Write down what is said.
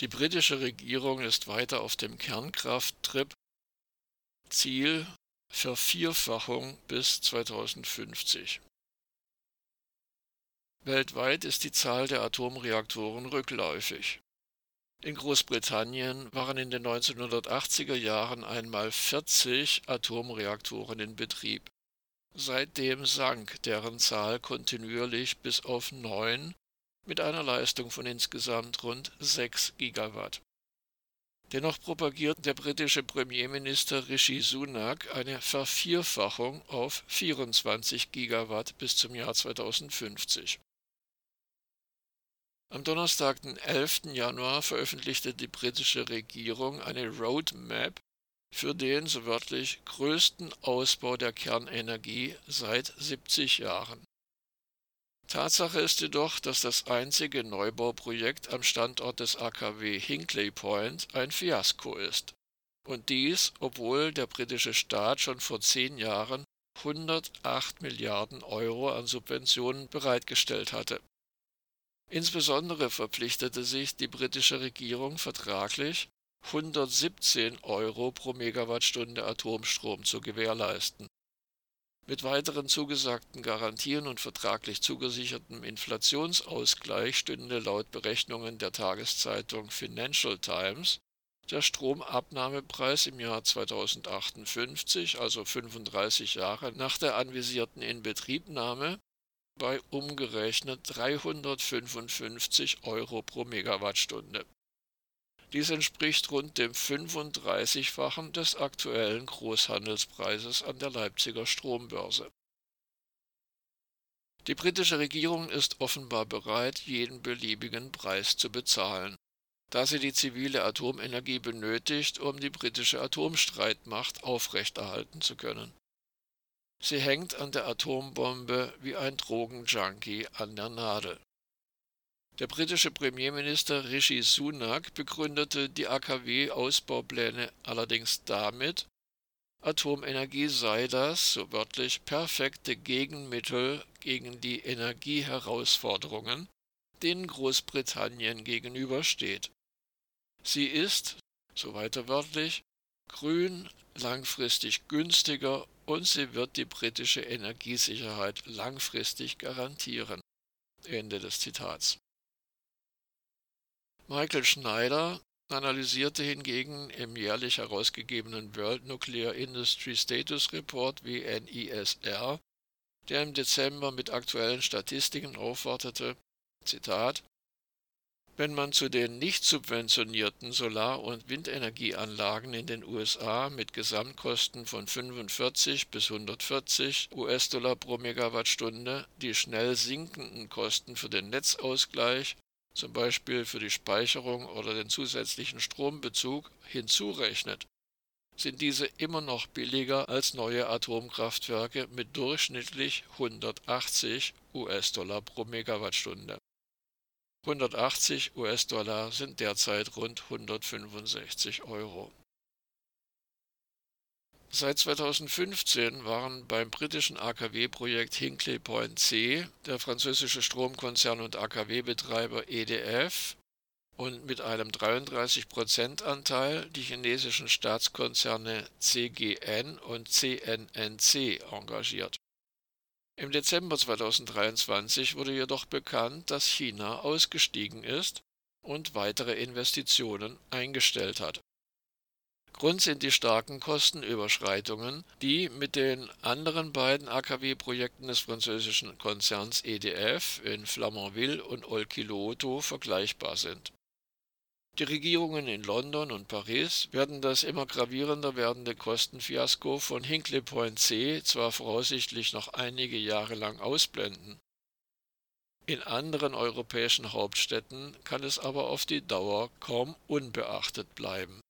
Die britische Regierung ist weiter auf dem Kernkrafttrip. Ziel Vervierfachung bis 2050. Weltweit ist die Zahl der Atomreaktoren rückläufig. In Großbritannien waren in den 1980er Jahren einmal 40 Atomreaktoren in Betrieb. Seitdem sank deren Zahl kontinuierlich bis auf neun mit einer Leistung von insgesamt rund 6 Gigawatt. Dennoch propagiert der britische Premierminister Rishi Sunak eine Vervierfachung auf 24 Gigawatt bis zum Jahr 2050. Am Donnerstag, den 11. Januar, veröffentlichte die britische Regierung eine Roadmap für den, so wörtlich, größten Ausbau der Kernenergie seit 70 Jahren. Tatsache ist jedoch, dass das einzige Neubauprojekt am Standort des AKW Hinkley Point ein Fiasko ist. Und dies, obwohl der britische Staat schon vor zehn Jahren 108 Milliarden Euro an Subventionen bereitgestellt hatte. Insbesondere verpflichtete sich die britische Regierung vertraglich, 117 Euro pro Megawattstunde Atomstrom zu gewährleisten. Mit weiteren zugesagten Garantien und vertraglich zugesichertem Inflationsausgleich stünde laut Berechnungen der Tageszeitung Financial Times der Stromabnahmepreis im Jahr 2058, also 35 Jahre nach der anvisierten Inbetriebnahme, bei umgerechnet 355 Euro pro Megawattstunde dies entspricht rund dem 35-fachen des aktuellen Großhandelspreises an der Leipziger Strombörse. Die britische Regierung ist offenbar bereit, jeden beliebigen Preis zu bezahlen, da sie die zivile Atomenergie benötigt, um die britische Atomstreitmacht aufrechterhalten zu können. Sie hängt an der Atombombe wie ein Drogenjunkie an der Nadel. Der britische Premierminister Rishi Sunak begründete die AKW-Ausbaupläne allerdings damit, Atomenergie sei das, so wörtlich, perfekte Gegenmittel gegen die Energieherausforderungen, denen Großbritannien gegenübersteht. Sie ist, so weiter wörtlich, grün, langfristig günstiger und sie wird die britische Energiesicherheit langfristig garantieren. Ende des Zitats. Michael Schneider analysierte hingegen im jährlich herausgegebenen World Nuclear Industry Status Report WNISR, der im Dezember mit aktuellen Statistiken aufwartete, Zitat, wenn man zu den nicht subventionierten Solar- und Windenergieanlagen in den USA mit Gesamtkosten von 45 bis 140 US-Dollar pro Megawattstunde die schnell sinkenden Kosten für den Netzausgleich zum Beispiel für die Speicherung oder den zusätzlichen Strombezug, hinzurechnet, sind diese immer noch billiger als neue Atomkraftwerke mit durchschnittlich 180 US-Dollar pro Megawattstunde. 180 US-Dollar sind derzeit rund 165 Euro. Seit 2015 waren beim britischen AKW-Projekt Hinkley Point C der französische Stromkonzern und AKW-Betreiber EDF und mit einem 33%-Anteil die chinesischen Staatskonzerne CGN und CNNC engagiert. Im Dezember 2023 wurde jedoch bekannt, dass China ausgestiegen ist und weitere Investitionen eingestellt hat Grund sind die starken Kostenüberschreitungen, die mit den anderen beiden AKW-Projekten des französischen Konzerns EDF in Flamanville und Olkiluoto vergleichbar sind. Die Regierungen in London und Paris werden das immer gravierender werdende Kostenfiasko von Hinkley Point C zwar voraussichtlich noch einige Jahre lang ausblenden. In anderen europäischen Hauptstädten kann es aber auf die Dauer kaum unbeachtet bleiben